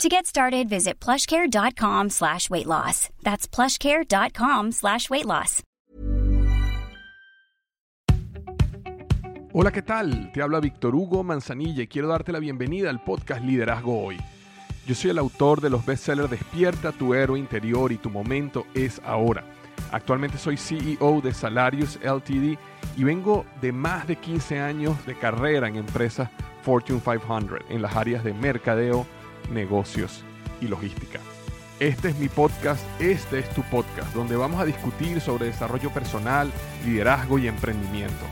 To get started, visit plushcare.com slash weight loss. That's plushcare.com slash weight loss. Hola, ¿qué tal? Te habla Víctor Hugo Manzanilla y quiero darte la bienvenida al podcast Liderazgo Hoy. Yo soy el autor de los bestsellers Despierta tu héroe interior y tu momento es ahora. Actualmente soy CEO de Salarius LTD y vengo de más de 15 años de carrera en empresas Fortune 500 en las áreas de mercadeo, negocios y logística. Este es mi podcast, este es tu podcast, donde vamos a discutir sobre desarrollo personal, liderazgo y emprendimiento.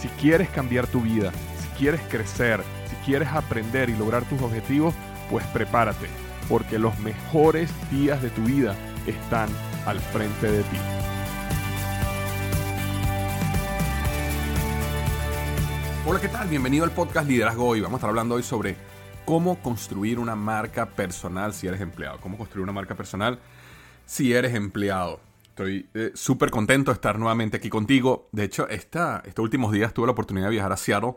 Si quieres cambiar tu vida, si quieres crecer, si quieres aprender y lograr tus objetivos, pues prepárate, porque los mejores días de tu vida están al frente de ti. Hola, ¿qué tal? Bienvenido al podcast Liderazgo Hoy. Vamos a estar hablando hoy sobre cómo construir una marca personal si eres empleado. Cómo construir una marca personal si eres empleado. Estoy eh, súper contento de estar nuevamente aquí contigo. De hecho, esta, estos últimos días tuve la oportunidad de viajar a Seattle.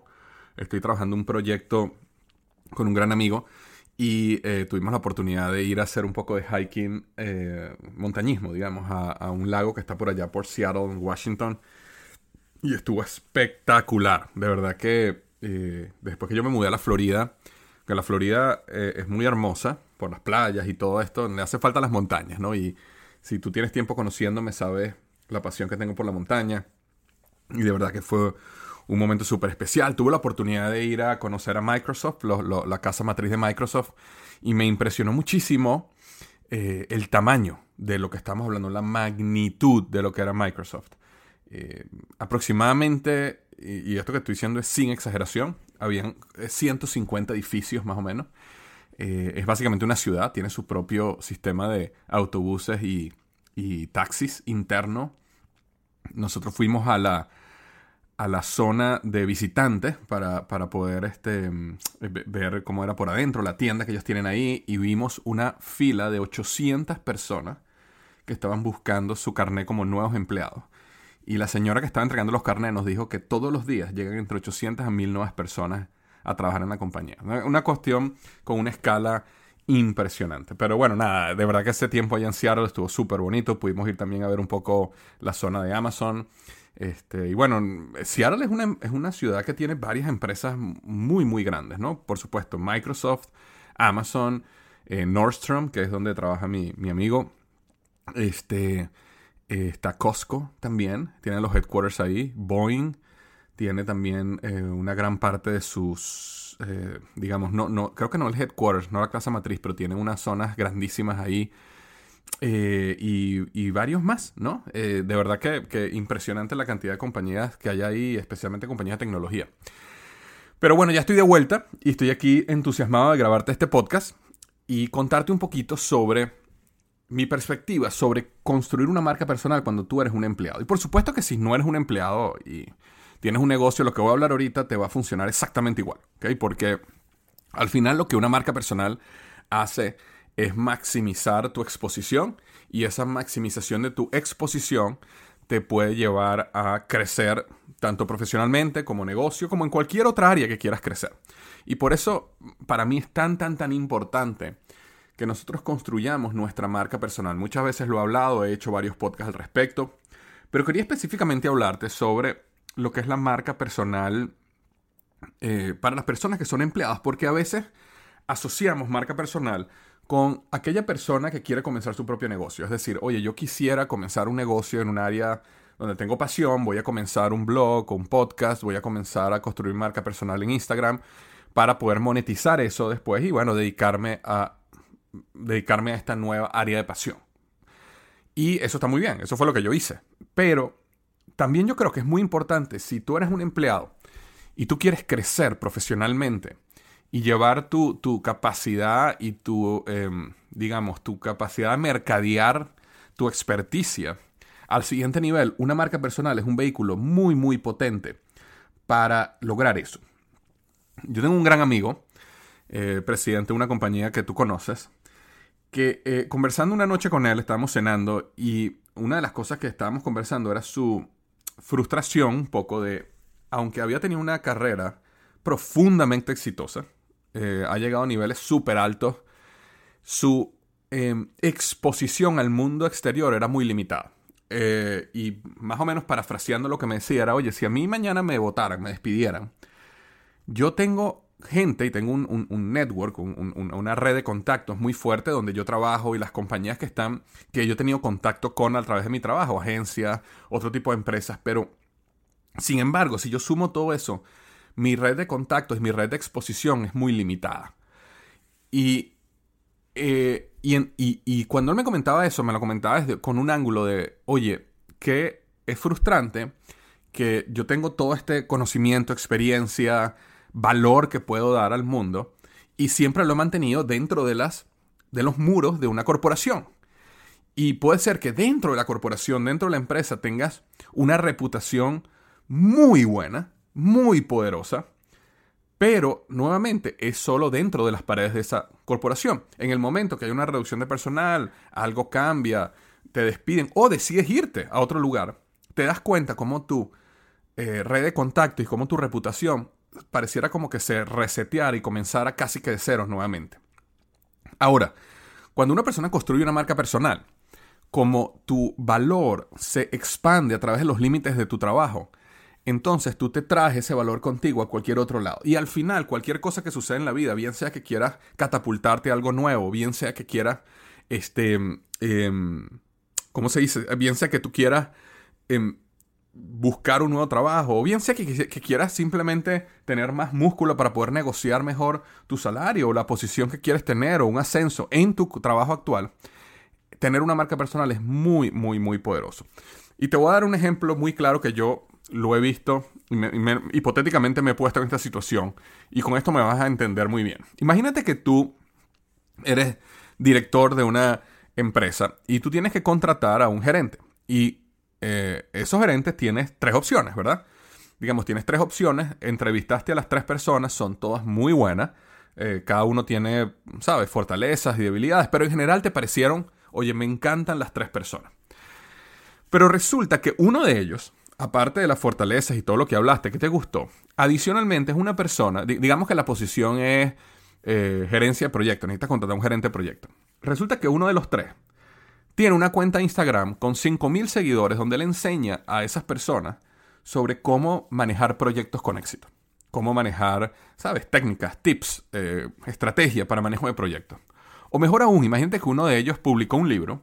Estoy trabajando un proyecto con un gran amigo y eh, tuvimos la oportunidad de ir a hacer un poco de hiking, eh, montañismo, digamos, a, a, un lago que está por allá por Seattle, en Washington. Y estuvo espectacular. De verdad que después que yo me mudé a la Florida, que la Florida eh, es muy hermosa por las playas y todo esto, le hace falta las montañas, ¿no? Y si tú tienes tiempo conociéndome, sabes la pasión que tengo por la montaña. Y de verdad que fue un momento súper especial. Tuve la oportunidad de ir a conocer a Microsoft, la casa matriz de Microsoft, y me impresionó muchísimo eh, el tamaño de lo que estamos hablando, la magnitud de lo que era Microsoft. Eh, aproximadamente, y, y esto que estoy diciendo es sin exageración, habían 150 eh, edificios más o menos. Eh, es básicamente una ciudad, tiene su propio sistema de autobuses y, taxis interno. Nosotros fuimos a la, a la zona de visitantes para, poder este, mm, ver cómo era por adentro, la tienda que ellos tienen ahí, y vimos una fila de 800 personas que estaban buscando su carnet como nuevos empleados. Y la señora que estaba entregando los carnets nos dijo que todos los días llegan entre 800 a 1000 nuevas personas a trabajar en la compañía. Una cuestión con una escala impresionante. Pero bueno, nada, de verdad que ese tiempo allá en Seattle estuvo súper bonito. Pudimos ir también a ver un poco la zona de Amazon. Este, y bueno, Seattle es una, es una ciudad que tiene varias empresas muy, muy grandes, ¿no? Por supuesto, Microsoft, Amazon, eh, Nordstrom, que es donde trabaja mi, mi amigo. Este, eh, está Costco también, tiene los headquarters ahí. Boeing tiene también eh, una gran parte de sus, eh, digamos, no, no, creo que no el headquarters, no la casa matriz, pero tiene unas zonas grandísimas ahí. y, varios más, ¿no? de verdad que, que, impresionante la cantidad de compañías que hay ahí, especialmente compañías de tecnología. Pero bueno, ya estoy de vuelta y estoy aquí entusiasmado de grabarte este podcast y contarte un poquito sobre mi perspectiva sobre construir una marca personal cuando tú eres un empleado. Y por supuesto que si no eres un empleado y tienes un negocio, lo que voy a hablar ahorita te va a funcionar exactamente igual. Porque al final lo que una marca personal hace es maximizar tu exposición y esa maximización de tu exposición te puede llevar a crecer tanto profesionalmente como negocio, como en cualquier otra área que quieras crecer. Y por eso para mí es tan, tan, tan importante que nosotros construyamos nuestra marca personal. Muchas veces lo he hablado, he hecho varios podcasts al respecto, pero quería específicamente hablarte sobre lo que es la marca personal eh, para las personas que son empleadas, porque a veces asociamos marca personal con aquella persona que quiere comenzar su propio negocio. Es decir, oye, yo quisiera comenzar un negocio en un área donde tengo pasión, voy a comenzar un blog un podcast, voy a comenzar a construir marca personal en Instagram para poder monetizar eso después y bueno, dedicarme a dedicarme a esta nueva área de pasión. Y eso está muy bien, eso fue lo que yo hice. Pero también yo creo que es muy importante, si tú eres un empleado y tú quieres crecer profesionalmente y llevar tu, capacidad y tu, em, digamos, tu capacidad de mercadear tu experticia al siguiente nivel, una marca personal es un vehículo muy, muy potente para lograr eso. Yo tengo un gran amigo, eh, presidente de una compañía que tú conoces, eh, conversando una noche con él, estábamos cenando y una de las cosas que estábamos conversando era su frustración un poco de, aunque había tenido una carrera profundamente exitosa, eh, ha llegado a niveles súper altos, su em, exposición al mundo exterior era muy limitada. Eh, y más o menos parafraseando lo que me decía era, oye, si a mí mañana me votaran, me despidieran, yo tengo gente y tengo un, network, una red de contactos muy fuerte donde yo trabajo y las compañías que están, que yo he tenido contacto con a través de mi trabajo, agencias, otro tipo de empresas, pero sin embargo, si yo sumo todo eso, mi red de contactos, mi red de exposición es muy limitada. Y, eh, y, cuando él me comentaba eso, me lo comentaba desde, con un ángulo de, oye, que es frustrante que yo tengo todo este conocimiento, experiencia, valor que puedo dar al mundo y siempre lo he mantenido dentro de, las, de los muros de una corporación. Y puede ser que dentro de la corporación, dentro de la empresa, tengas una reputación muy buena, muy poderosa, pero nuevamente es solo dentro de las paredes de esa corporación. En el momento que hay una reducción de personal, algo cambia, te despiden o decides irte a otro lugar, te das cuenta cómo tu eh, red de contacto y cómo tu reputación pareciera como que se reseteara y comenzara casi que de ceros nuevamente. Ahora, cuando una persona construye una marca personal, como tu valor se expande a través de los límites de tu trabajo, entonces tú te traes ese valor contigo a cualquier otro lado. Y al final, cualquier cosa que suceda en la vida, bien sea que quieras catapultarte algo nuevo, bien sea que quieras, este, em, ¿cómo se dice? Bien sea que tú quieras em, buscar un nuevo trabajo, o bien sea que, quieras simplemente tener más músculo para poder negociar mejor tu salario o la posición que quieres tener o un ascenso en tu trabajo actual, tener una marca personal es muy, muy, muy poderoso. Y te voy a dar un ejemplo muy claro que yo lo he visto y, hipotéticamente me he puesto en esta situación y con esto me vas a entender muy bien. Imagínate que tú eres director de una empresa y tú tienes que contratar a un gerente y eh, esos gerentes tienes tres opciones, ¿verdad? Digamos, tienes tres opciones, entrevistaste a las tres personas, son todas muy buenas, eh, cada uno tiene, ¿sabes?, fortalezas y debilidades, pero en general te parecieron, oye, me encantan las tres personas. Pero resulta que uno de ellos, aparte de las fortalezas y todo lo que hablaste, que te gustó, adicionalmente es una persona, digamos que la posición es eh, gerencia de proyecto, necesitas contratar a un gerente de proyecto. Resulta que uno de los tres tiene una cuenta de Instagram con 5.000 seguidores donde le enseña a esas personas sobre cómo manejar proyectos con éxito. Cómo manejar, ¿sabes? Técnicas, tips, eh, estrategia para manejo de proyectos. O mejor aún, imagínate que uno de ellos publicó un libro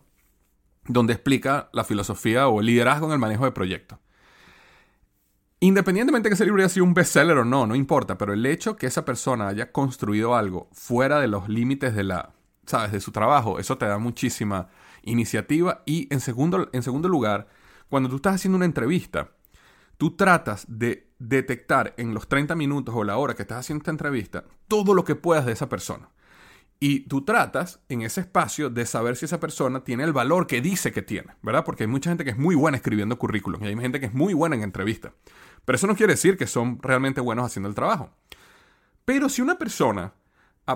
donde explica la filosofía o el liderazgo en el manejo de proyectos. Independientemente de que ese libro haya sido un bestseller o no, no importa, pero el hecho que esa persona haya construido algo fuera de los límites de la, ¿sabes? de su trabajo, eso te da muchísima iniciativa. Y en segundo, en segundo lugar, cuando tú estás haciendo una entrevista, tú tratas de detectar en los 30 minutos o la hora que estás haciendo esta entrevista todo lo que puedas de esa persona. Y tú tratas en ese espacio de saber si esa persona tiene el valor que dice que tiene, ¿verdad? Porque hay mucha gente que es muy buena escribiendo currículum y hay gente que es muy buena en entrevista. Pero eso no quiere decir que son realmente buenos haciendo el trabajo. Pero si una persona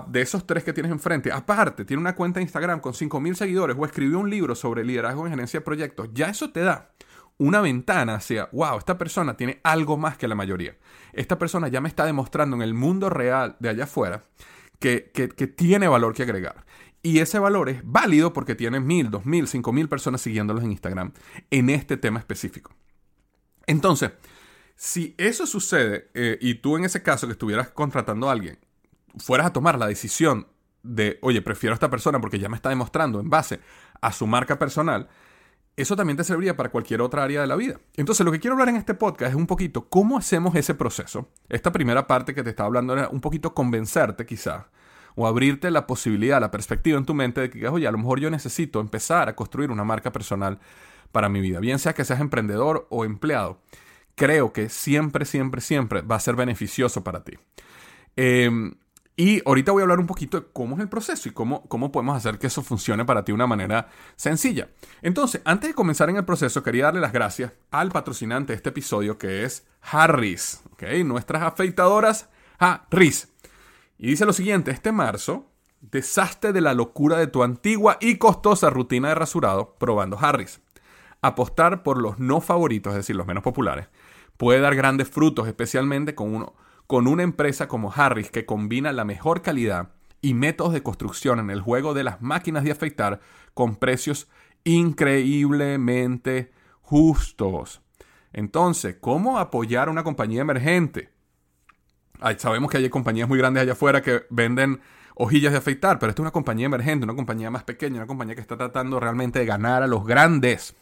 de esos tres que tienes enfrente, aparte, tiene una cuenta de Instagram con 5.000 seguidores o escribió un libro sobre liderazgo en gerencia de proyectos, ya eso te da una ventana hacia, wow, esta persona tiene algo más que la mayoría. Esta persona ya me está demostrando en el mundo real de allá afuera que, que, tiene valor que agregar. Y ese valor es válido porque tiene mil, dos mil, personas siguiéndolos en Instagram en este tema específico. Entonces, si eso sucede eh, y tú en ese caso que estuvieras contratando a alguien fueras a tomar la decisión de, oye, prefiero a esta persona porque ya me está demostrando en base a su marca personal, eso también te serviría para cualquier otra área de la vida. Entonces, lo que quiero hablar en este podcast es un poquito cómo hacemos ese proceso. Esta primera parte que te estaba hablando era un poquito convencerte quizás, o abrirte la posibilidad, la perspectiva en tu mente de que, oye, a lo mejor yo necesito empezar a construir una marca personal para mi vida, bien sea que seas emprendedor o empleado. Creo que siempre, siempre, siempre va a ser beneficioso para ti. Eh, Y ahorita voy a hablar un poquito de cómo es el proceso y cómo, cómo podemos hacer que eso funcione para ti de una manera sencilla. Entonces, antes de comenzar en el proceso, quería darle las gracias al patrocinante de este episodio que es Harris, ¿okay? nuestras afeitadoras Harris. Y dice lo siguiente, este marzo, deshazte de la locura de tu antigua y costosa rutina de rasurado probando Harris. Apostar por los no favoritos, es decir, los menos populares, puede dar grandes frutos, especialmente con uno con una empresa como Harris que combina la mejor calidad y métodos de construcción en el juego de las máquinas de afeitar con precios increíblemente justos. Entonces, ¿cómo apoyar a una compañía emergente? sabemos que hay compañías muy grandes allá afuera que venden hojillas de afeitar, pero esta es una compañía emergente, una compañía más pequeña, una compañía que está tratando realmente de ganar a los grandes.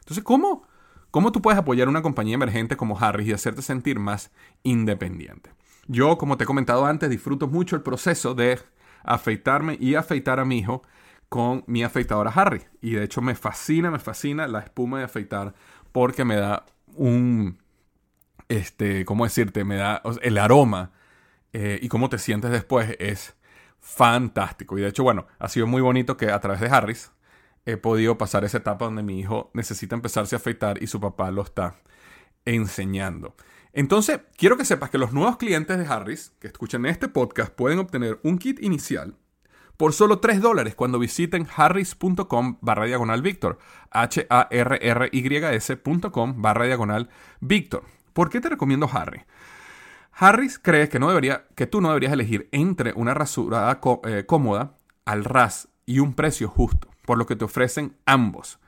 Entonces, ¿cómo ¿Cómo tú puedes apoyar una compañía emergente como Harris y hacerte sentir más independiente? Yo, como te he comentado antes, disfruto mucho el proceso de afeitarme y afeitar a mi hijo con mi afeitadora Harry. Y de hecho me fascina, me fascina la espuma de afeitar porque me da un, este, ¿cómo decirte? Me da el aroma eh, y cómo te sientes después es fantástico. Y de hecho, bueno, ha sido muy bonito que a través de Harris he podido pasar esa etapa donde mi hijo necesita empezarse a afeitar y su papá lo está enseñando. Entonces, quiero que sepas que los nuevos clientes de Harris que escuchan este podcast pueden obtener un kit inicial por solo 3 dólares cuando visiten harris.com barra diagonal Víctor. H-A-R-R-Y-S.com barra diagonal Víctor. ¿Por qué te recomiendo Harry? Harris cree que, no debería, que tú no deberías elegir entre una rasurada eh, cómoda al ras y un precio justo por lo que te ofrecen ambos.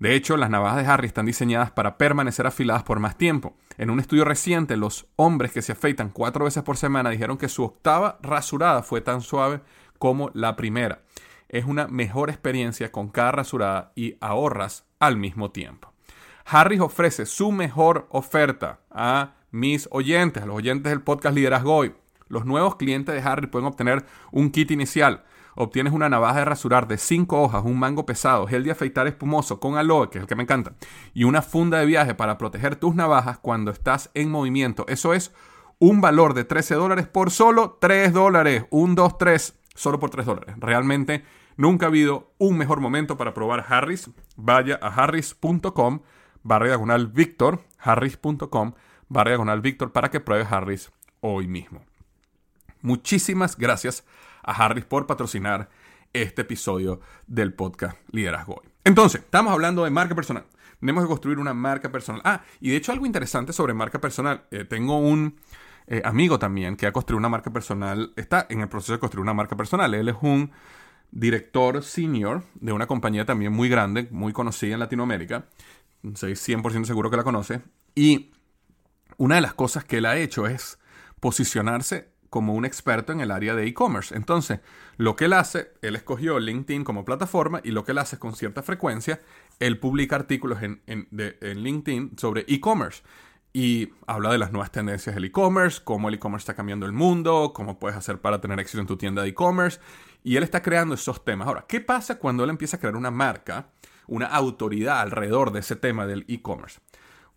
De hecho, las navajas de Harry están diseñadas para permanecer afiladas por más tiempo. En un estudio reciente, los hombres que se afeitan cuatro veces por semana dijeron que su octava rasurada fue tan suave como la primera. Es una mejor experiencia con cada rasurada y ahorras al mismo tiempo. Harris ofrece su mejor oferta a mis oyentes, a los oyentes del podcast Liderazgo Hoy. Los nuevos clientes de Harry pueden obtener un kit inicial obtienes una navaja de rasurar de 5 hojas, un mango pesado, gel de afeitar espumoso con aloe, que es el que me encanta, y una funda de viaje para proteger tus navajas cuando estás en movimiento. Eso es un valor de 13 dólares por solo 3 dólares. Un, 2, 3, solo por 3 dólares. Realmente nunca ha habido un mejor momento para probar Harris. Vaya a harris.com barra diagonal Victor, harris.com barra diagonal Victor para que pruebes Harris hoy mismo. Muchísimas gracias a Harris por patrocinar este episodio del podcast Liderazgo Hoy. Entonces, estamos hablando de marca personal. Tenemos que construir una marca personal. Ah, y de hecho algo interesante sobre marca personal. Eh, tengo un eh, amigo también que ha construido una marca personal, está en el proceso de construir una marca personal. Él es un director senior de una compañía también muy grande, muy conocida en Latinoamérica. Soy 100% seguro que la conoce. Y una de las cosas que él ha hecho es posicionarse como un experto en el área de e-commerce. Entonces, lo que él hace, él escogió LinkedIn como plataforma y lo que él hace es con cierta frecuencia, él publica artículos en, LinkedIn sobre e-commerce y habla de las nuevas tendencias del e-commerce, cómo el e-commerce está cambiando el mundo, cómo puedes hacer para tener éxito en tu tienda de e-commerce. Y él está creando esos temas. Ahora, ¿qué pasa cuando él empieza a crear una marca, una autoridad alrededor de ese tema del e-commerce?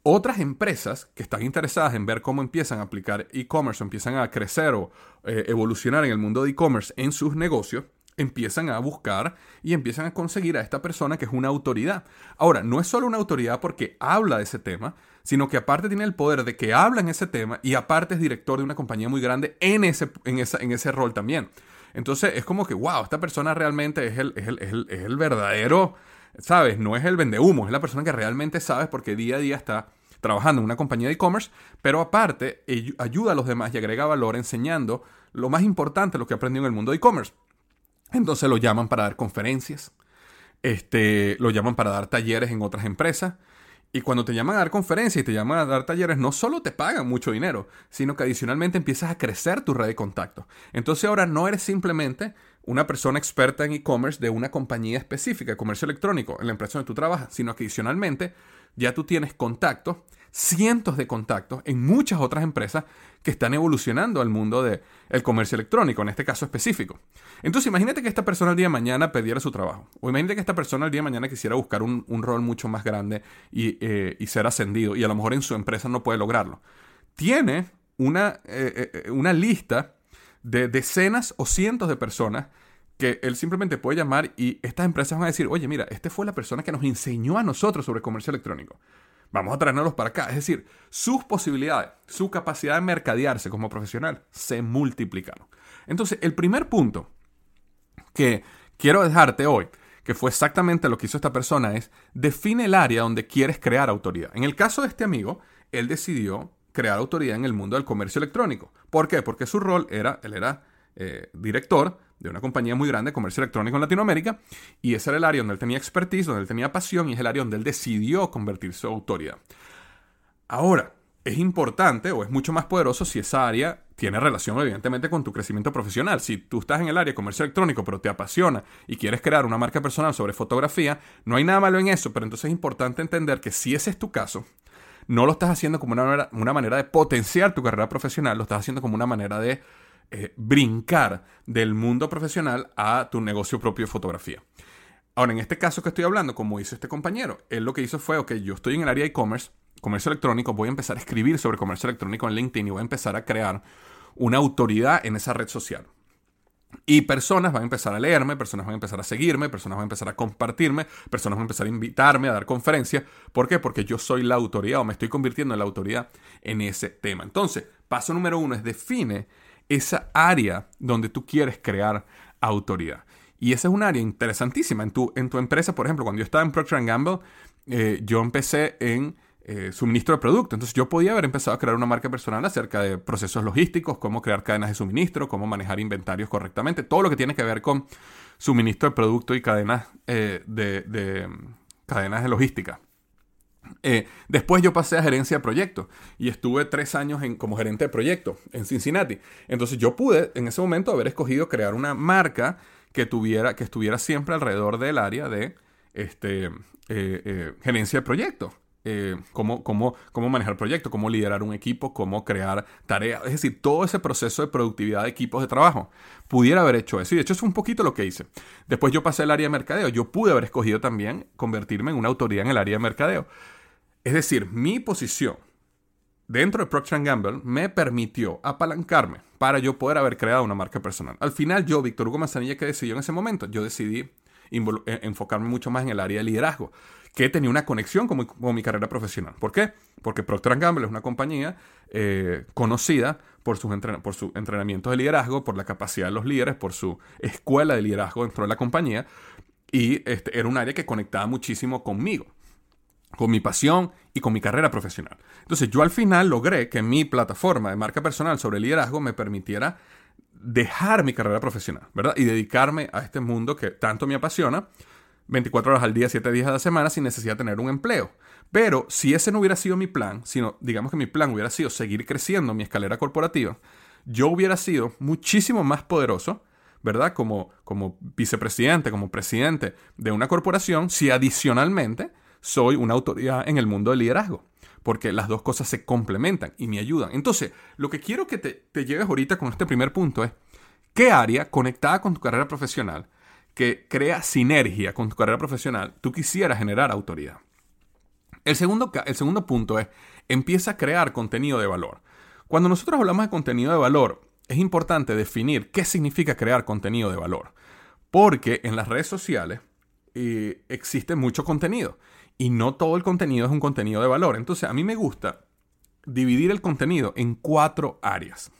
Otras empresas que están interesadas en ver cómo empiezan a aplicar e-commerce o empiezan a crecer o eh, evolucionar en el mundo de e-commerce en sus negocios, empiezan a buscar y empiezan a conseguir a esta persona que es una autoridad. Ahora, no es solo una autoridad porque habla de ese tema, sino que aparte tiene el poder de que habla en ese tema y aparte es director de una compañía muy grande en ese, en en ese rol también. Entonces es como que, wow, esta persona realmente es el, es el, es el verdadero ¿sabes? No es el vende humo, es la persona que realmente sabes porque día a día está trabajando en una compañía de e-commerce, pero aparte ayuda a los demás y agrega valor enseñando lo más importante, lo que aprendió en el mundo de e-commerce. Entonces lo llaman para dar conferencias, este, lo llaman para dar talleres en otras empresas. Y cuando te llaman a dar conferencias y te llaman a dar talleres, no solo te pagan mucho dinero, sino que adicionalmente empiezas a crecer tu red de contactos. Entonces ahora no eres simplemente una persona experta en e-commerce de una compañía específica, comercio electrónico, en la empresa donde tú trabajas, sino que adicionalmente ya tú tienes contactos, cientos de contactos en muchas otras empresas que están evolucionando al mundo del comercio electrónico, en este caso específico. Entonces imagínate que esta persona el día de mañana perdiera su trabajo, o imagínate que esta persona el día de mañana quisiera buscar un, rol mucho más grande eh, y, ser ascendido, y a lo mejor en su empresa no puede lograrlo. Tiene una, eh, eh, una lista de decenas o cientos de personas que él simplemente puede llamar y estas empresas van a decir, oye, mira, este fue la persona que nos enseñó a nosotros sobre comercio electrónico. Vamos a traernos para acá. Es decir, sus posibilidades, su capacidad de mercadearse como profesional se multiplicaron. Entonces, el primer punto que quiero dejarte hoy, que fue exactamente lo que hizo esta persona, es define el área donde quieres crear autoridad. En el caso de este amigo, él decidió crear autoridad en el mundo del comercio electrónico. ¿Por qué? Porque su rol era, él era eh, director de una compañía muy grande de comercio electrónico en Latinoamérica, y ese era el área donde él tenía expertise, donde él tenía pasión, y es el área donde él decidió convertir su autoridad. Ahora, es importante o es mucho más poderoso si esa área tiene relación evidentemente con tu crecimiento profesional. Si tú estás en el área de comercio electrónico pero te apasiona y quieres crear una marca personal sobre fotografía, no hay nada malo en eso, pero entonces es importante entender que si ese es tu caso, no lo estás haciendo como una manera, una manera de potenciar tu carrera profesional, lo estás haciendo como una manera de eh, brincar del mundo profesional a tu negocio propio de fotografía. Ahora, en este caso que estoy hablando, como hizo este compañero, él lo que hizo fue, ok, yo estoy en el área de e-commerce, comercio electrónico, voy a empezar a escribir sobre comercio electrónico en LinkedIn y voy a empezar a crear una autoridad en esa red social. Y personas van a empezar a leerme, personas van a empezar a seguirme, personas van a empezar a compartirme, personas van a empezar a invitarme a dar conferencias. ¿Por qué? Porque yo soy la autoridad o me estoy convirtiendo en la autoridad en ese tema. Entonces, paso número uno es define esa área donde tú quieres crear autoridad. Y esa es un área interesantísima. En tu, en tu empresa, por ejemplo, cuando yo estaba en Procter Gamble, eh, yo empecé en eh, suministro de producto. Entonces yo podía haber empezado a crear una marca personal acerca de procesos logísticos, cómo crear cadenas de suministro, cómo manejar inventarios correctamente, todo lo que tiene que ver con suministro de producto y cadenas eh, de, cadenas de logística. Eh, después yo pasé a gerencia de proyectos y estuve tres años en, como gerente de proyectos en Cincinnati. Entonces yo pude en ese momento haber escogido crear una marca que tuviera, que estuviera siempre alrededor del área de este, gerencia de proyectos. Eh, cómo, cómo, cómo, manejar proyectos, cómo liderar un equipo, cómo crear tareas, es decir, todo ese proceso de productividad de equipos de trabajo. Pudiera haber hecho eso y de hecho es un poquito lo que hice. Después yo pasé al área de mercadeo, yo pude haber escogido también convertirme en una autoridad en el área de mercadeo. Es decir, mi posición dentro de Procter Gamble me permitió apalancarme para yo poder haber creado una marca personal. Al final yo, Víctor Hugo Manzanilla, ¿qué decidió en ese momento? Yo decidí enfocarme mucho más en el área de liderazgo, que tenía una conexión con mi, carrera profesional. ¿Por qué? Porque Procter Gamble es una compañía eh, conocida por sus, por sus entrenamientos de liderazgo, por la capacidad de los líderes, por su escuela de liderazgo dentro de la compañía, y este, era un área que conectaba muchísimo conmigo con mi pasión y con mi carrera profesional. Entonces yo al final logré que mi plataforma de marca personal sobre liderazgo me permitiera dejar mi carrera profesional, ¿verdad? Y dedicarme a este mundo que tanto me apasiona, 24 horas al día, 7 días a la semana, sin necesidad de tener un empleo. Pero si ese no hubiera sido mi plan, sino digamos que mi plan hubiera sido seguir creciendo mi escalera corporativa, yo hubiera sido muchísimo más poderoso, ¿verdad? Como, como vicepresidente, como presidente de una corporación, si adicionalmente soy una autoridad en el mundo del liderazgo porque las dos cosas se complementan y me ayudan. Entonces, lo que quiero que te, lleves ahorita con este primer punto es, ¿qué área conectada con tu carrera profesional, que crea sinergia con tu carrera profesional, tú quisieras generar autoridad? El segundo, el segundo punto es, empieza a crear contenido de valor. Cuando nosotros hablamos de contenido de valor, es importante definir qué significa crear contenido de valor. Porque en las redes sociales eh, existe mucho contenido y no todo el contenido es un contenido de valor. Entonces, a mí me gusta dividir el contenido en cuatro áreas.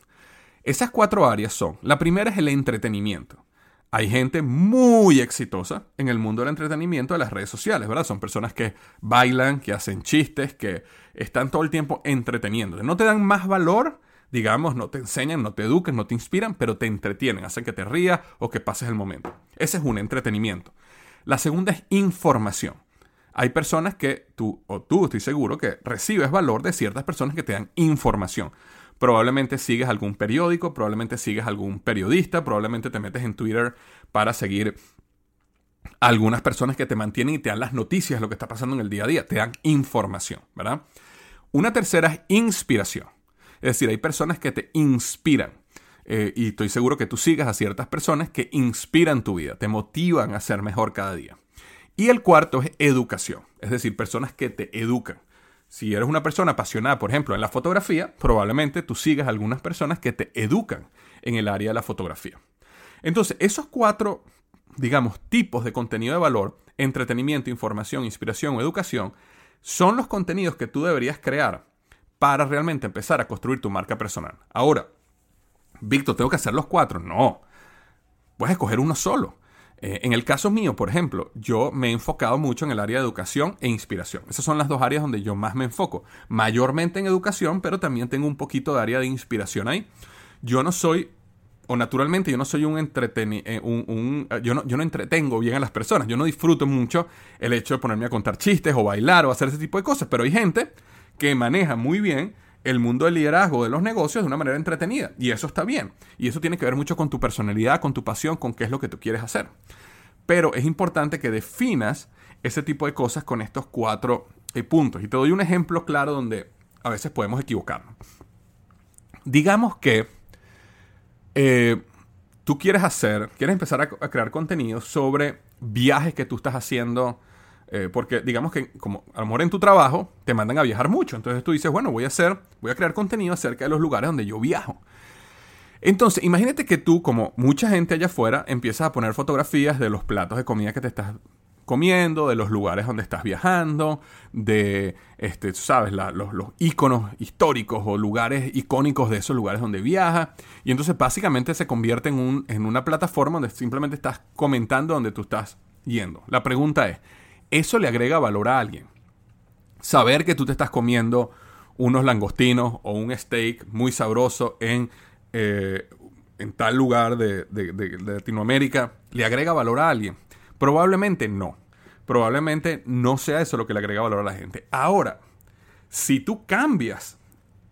Esas cuatro áreas son, la primera es el entretenimiento. Hay gente muy exitosa en el mundo del entretenimiento de las redes sociales, ¿verdad? Son personas que bailan, que hacen chistes, que están todo el tiempo entreteniéndote. No te dan más valor, digamos, no te enseñan, no te educan, no te inspiran, pero te entretienen, hacen que te rías o que pases el momento. Ese es un entretenimiento. La segunda es información hay personas que tú, o tú estoy seguro, que recibes valor de ciertas personas que te dan información. Probablemente sigues algún periódico, probablemente sigues algún periodista, probablemente te metes en Twitter para seguir algunas personas que te mantienen y te dan las noticias de lo que está pasando en el día a día, te dan información, ¿verdad? Una tercera es inspiración. Es decir, hay personas que te inspiran. Eh, y estoy seguro que tú sigas a ciertas personas que inspiran tu vida, te motivan a ser mejor cada día. Y el cuarto es educación, es decir, personas que te educan. Si eres una persona apasionada, por ejemplo, en la fotografía, probablemente tú sigas algunas personas que te educan en el área de la fotografía. Entonces, esos cuatro, digamos, tipos de contenido de valor, entretenimiento, información, inspiración o educación, son los contenidos que tú deberías crear para realmente empezar a construir tu marca personal. Ahora, Víctor, ¿tengo que hacer los cuatro? No. Puedes escoger uno solo. Eh, en el caso mío, por ejemplo, yo me he enfocado mucho en el área de educación e inspiración. Esas son las dos áreas donde yo más me enfoco. Mayormente en educación, pero también tengo un poquito de área de inspiración ahí. Yo no soy, o naturalmente yo no soy un entreteni eh, un, eh, yo, no, yo no entretengo bien a las personas. Yo no disfruto mucho el hecho de ponerme a contar chistes o bailar o hacer ese tipo de cosas. Pero hay gente que maneja muy bien el mundo del liderazgo de los negocios de una manera entretenida. Y eso está bien. Y eso tiene que ver mucho con tu personalidad, con tu pasión, con qué es lo que tú quieres hacer. Pero es importante que definas ese tipo de cosas con estos cuatro eh, puntos. Y te doy un ejemplo claro donde a veces podemos equivocarnos. Digamos que eh, tú quieres hacer, quieres empezar a, a crear contenido sobre viajes que tú estás haciendo eh, porque digamos que como a lo mejor en tu trabajo te mandan a viajar mucho. Entonces tú dices, bueno, voy a hacer, voy a crear contenido acerca de los lugares donde yo viajo. Entonces, imagínate que tú, como mucha gente allá afuera, empiezas a poner fotografías de los platos de comida que te estás comiendo, de los lugares donde estás viajando, de, este, sabes, los, los históricos o lugares icónicos de esos lugares donde viajas. Y entonces básicamente se convierte en, un, en una plataforma donde simplemente estás comentando donde tú estás yendo. La pregunta es, eso le agrega valor a alguien. Saber que tú te estás comiendo unos langostinos o un steak muy sabroso en, eh, en tal lugar de, de Latinoamérica, ¿le agrega valor a alguien? Probablemente no. Probablemente no sea eso lo que le agrega valor a la gente. Ahora, si tú cambias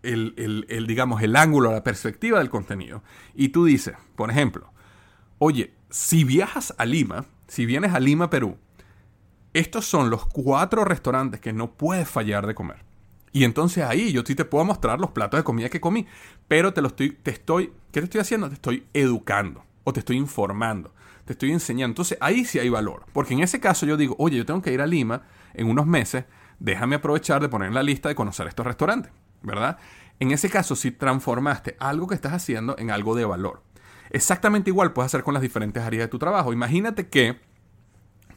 el, el, digamos, el ángulo, la perspectiva del contenido, y tú dices, por ejemplo, oye, si viajas a Lima, si vienes a Lima, Perú, estos son los cuatro restaurantes que no puedes fallar de comer. Y entonces ahí yo sí te puedo mostrar los platos de comida que comí, pero te lo estoy, te estoy, ¿qué te estoy haciendo? Te estoy educando o te estoy informando, te estoy enseñando. Entonces ahí sí hay valor, porque en ese caso yo digo, oye, yo tengo que ir a Lima en unos meses, déjame aprovechar de poner en la lista de conocer estos restaurantes, ¿verdad? En ese caso sí transformaste algo que estás haciendo en algo de valor. Exactamente igual puedes hacer con las diferentes áreas de tu trabajo. Imagínate que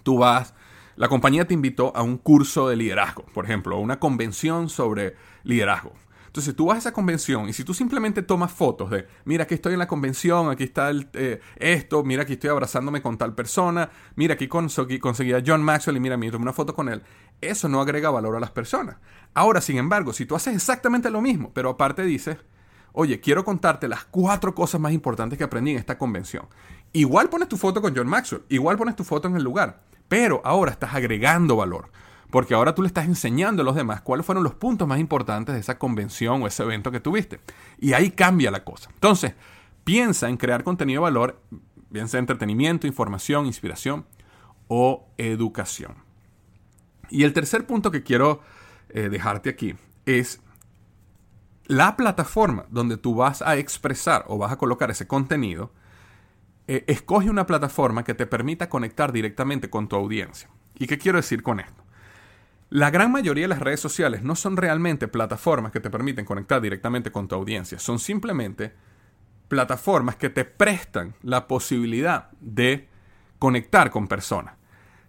tú vas la compañía te invitó a un curso de liderazgo, por ejemplo, a una convención sobre liderazgo. Entonces tú vas a esa convención y si tú simplemente tomas fotos de, mira, aquí estoy en la convención, aquí está eh, esto, mira, aquí estoy abrazándome con tal persona, mira, aquí conseguí, conseguí, a John Maxwell y mira, me tomé una foto con él, eso no agrega valor a las personas. Ahora, sin embargo, si tú haces exactamente lo mismo, pero aparte dices, oye, quiero contarte las cuatro cosas más importantes que aprendí en esta convención. Igual pones tu foto con John Maxwell, igual pones tu foto en el lugar, pero ahora estás agregando valor. Porque ahora tú le estás enseñando a los demás cuáles fueron los puntos más importantes de esa convención o ese evento que tuviste. Y ahí cambia la cosa. Entonces, piensa en crear contenido de valor, bien sea entretenimiento, información, inspiración o educación. Y el tercer punto que quiero eh, dejarte aquí es la plataforma donde tú vas a expresar o vas a colocar ese contenido eh, escoge una plataforma que te permita conectar directamente con tu audiencia. ¿Y qué quiero decir con esto? La gran mayoría de las redes sociales no son realmente plataformas que te permiten conectar directamente con tu audiencia, son simplemente plataformas que te prestan la posibilidad de conectar con personas.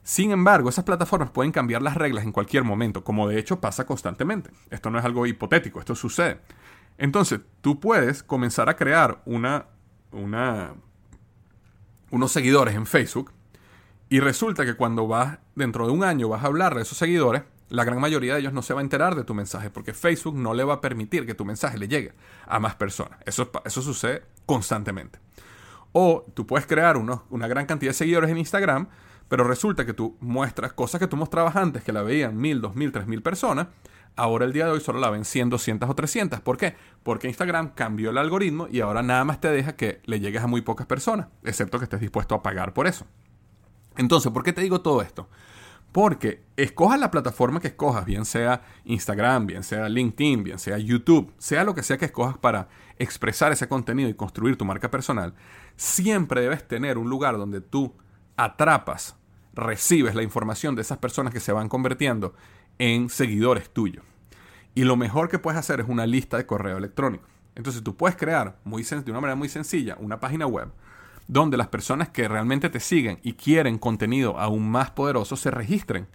Sin embargo, esas plataformas pueden cambiar las reglas en cualquier momento, como de hecho pasa constantemente. Esto no es algo hipotético, esto sucede. Entonces, tú puedes comenzar a crear una, una unos seguidores en Facebook y resulta que cuando vas dentro de un año vas a hablar de esos seguidores, la gran mayoría de ellos no se va a enterar de tu mensaje porque Facebook no le va a permitir que tu mensaje le llegue a más personas. Eso, eso sucede constantemente. O tú puedes crear una gran cantidad de seguidores en Instagram, pero resulta que tú muestras cosas que tú mostrabas antes que la veían mil, dos mil, tres mil personas Ahora el día de hoy solo la ven 100, 200 o 300. ¿Por qué? Porque Instagram cambió el algoritmo y ahora nada más te deja que le llegues a muy pocas personas, excepto que estés dispuesto a pagar por eso. Entonces, ¿por qué te digo todo esto? Porque escojas la plataforma que escojas, bien sea Instagram, bien sea LinkedIn, bien sea YouTube, sea lo que sea que escojas para expresar ese contenido y construir tu marca personal, siempre debes tener un lugar donde tú atrapas, recibes la información de esas personas que se van convirtiendo en seguidores tuyos. Y lo mejor que puedes hacer es una lista de correo electrónico. Entonces tú puedes crear muy de una manera muy sencilla una página web donde las personas que realmente te siguen y quieren contenido aún más poderoso se registren.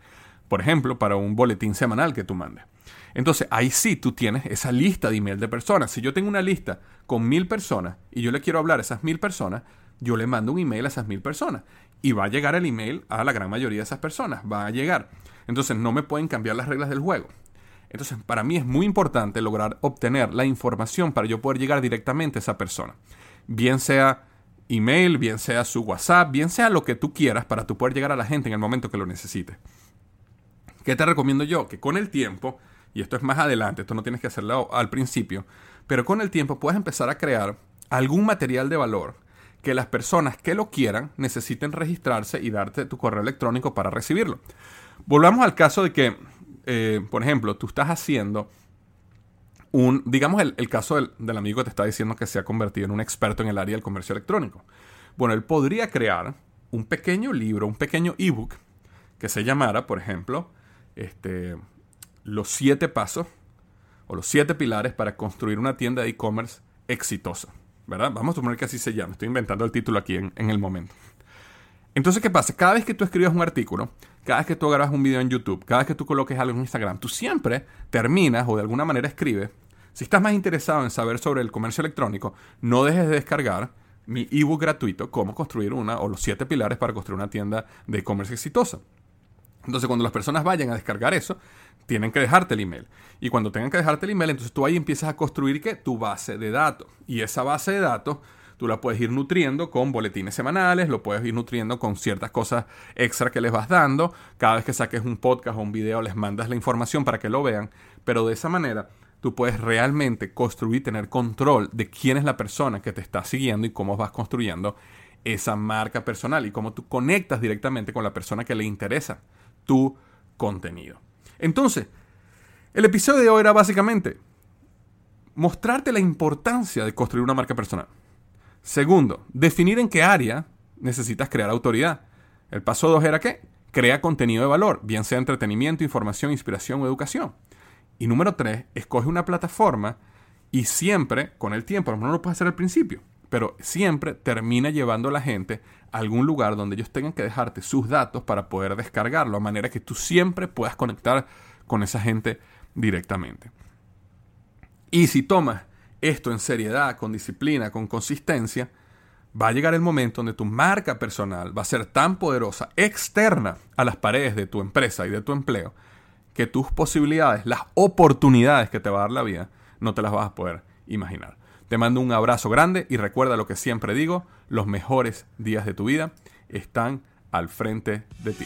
Por ejemplo, para un boletín semanal que tú mandes. Entonces ahí sí tú tienes esa lista de email de personas. Si yo tengo una lista con mil personas y yo le quiero hablar a esas mil personas, yo le mando un email a esas mil personas. Y va a llegar el email a la gran mayoría de esas personas. Va a llegar. Entonces no me pueden cambiar las reglas del juego. Entonces para mí es muy importante lograr obtener la información para yo poder llegar directamente a esa persona. Bien sea email, bien sea su WhatsApp, bien sea lo que tú quieras para tú poder llegar a la gente en el momento que lo necesite. ¿Qué te recomiendo yo? Que con el tiempo, y esto es más adelante, esto no tienes que hacerlo al principio, pero con el tiempo puedes empezar a crear algún material de valor que las personas que lo quieran necesiten registrarse y darte tu correo electrónico para recibirlo. Volvamos al caso de que, eh, por ejemplo, tú estás haciendo un, digamos el, caso del, del, amigo que te está diciendo que se ha convertido en un experto en el área del comercio electrónico. Bueno, él podría crear un pequeño libro, un pequeño ebook que se llamara, por ejemplo, este, los siete pasos o los siete pilares para construir una tienda de e-commerce exitosa. Vamos a suponer que así se llama. Estoy inventando el título aquí en, el momento. Entonces, ¿qué pasa? Cada vez que tú escribes un artículo, cada vez que tú grabas un video en YouTube, cada vez que tú coloques algo en Instagram, tú siempre terminas o de alguna manera escribes. Si estás más interesado en saber sobre el comercio electrónico, no dejes de descargar mi ebook gratuito, Cómo construir una o los siete pilares para construir una tienda de e-commerce exitosa. Entonces, cuando las personas vayan a descargar eso, tienen que dejarte el email. Y cuando tengan que dejarte el email, entonces tú ahí empiezas a construir tu base de datos. Y esa base de datos tú la puedes ir nutriendo con boletines semanales, lo puedes ir nutriendo con ciertas cosas extra que les vas dando. Cada vez que saques un podcast o un video les mandas la información para que lo vean. Pero de esa manera tú puedes realmente construir, tener control de quién es la persona que te está siguiendo y cómo vas construyendo esa marca personal y cómo tú conectas directamente con la persona que le interesa tu contenido. Entonces, el episodio de hoy era básicamente mostrarte la importancia de construir una marca personal. Segundo, definir en qué área necesitas crear autoridad. El paso dos era qué? Crea contenido de valor, bien sea entretenimiento, información, inspiración o educación. Y número tres, escoge una plataforma y siempre, con el tiempo, a lo mejor no lo puedes hacer al principio, pero siempre termina llevando a la gente a algún lugar donde ellos tengan que dejarte sus datos para poder descargarlo, a manera que tú siempre puedas conectar con esa gente directamente. Y si tomas esto en seriedad, con disciplina, con consistencia, va a llegar el momento donde tu marca personal va a ser tan poderosa, externa a las paredes de tu empresa y de tu empleo, que tus posibilidades, las oportunidades que te va a dar la vida, no te las vas a poder imaginar. Te mando un abrazo grande y recuerda lo que siempre digo, los mejores días de tu vida están al frente de ti.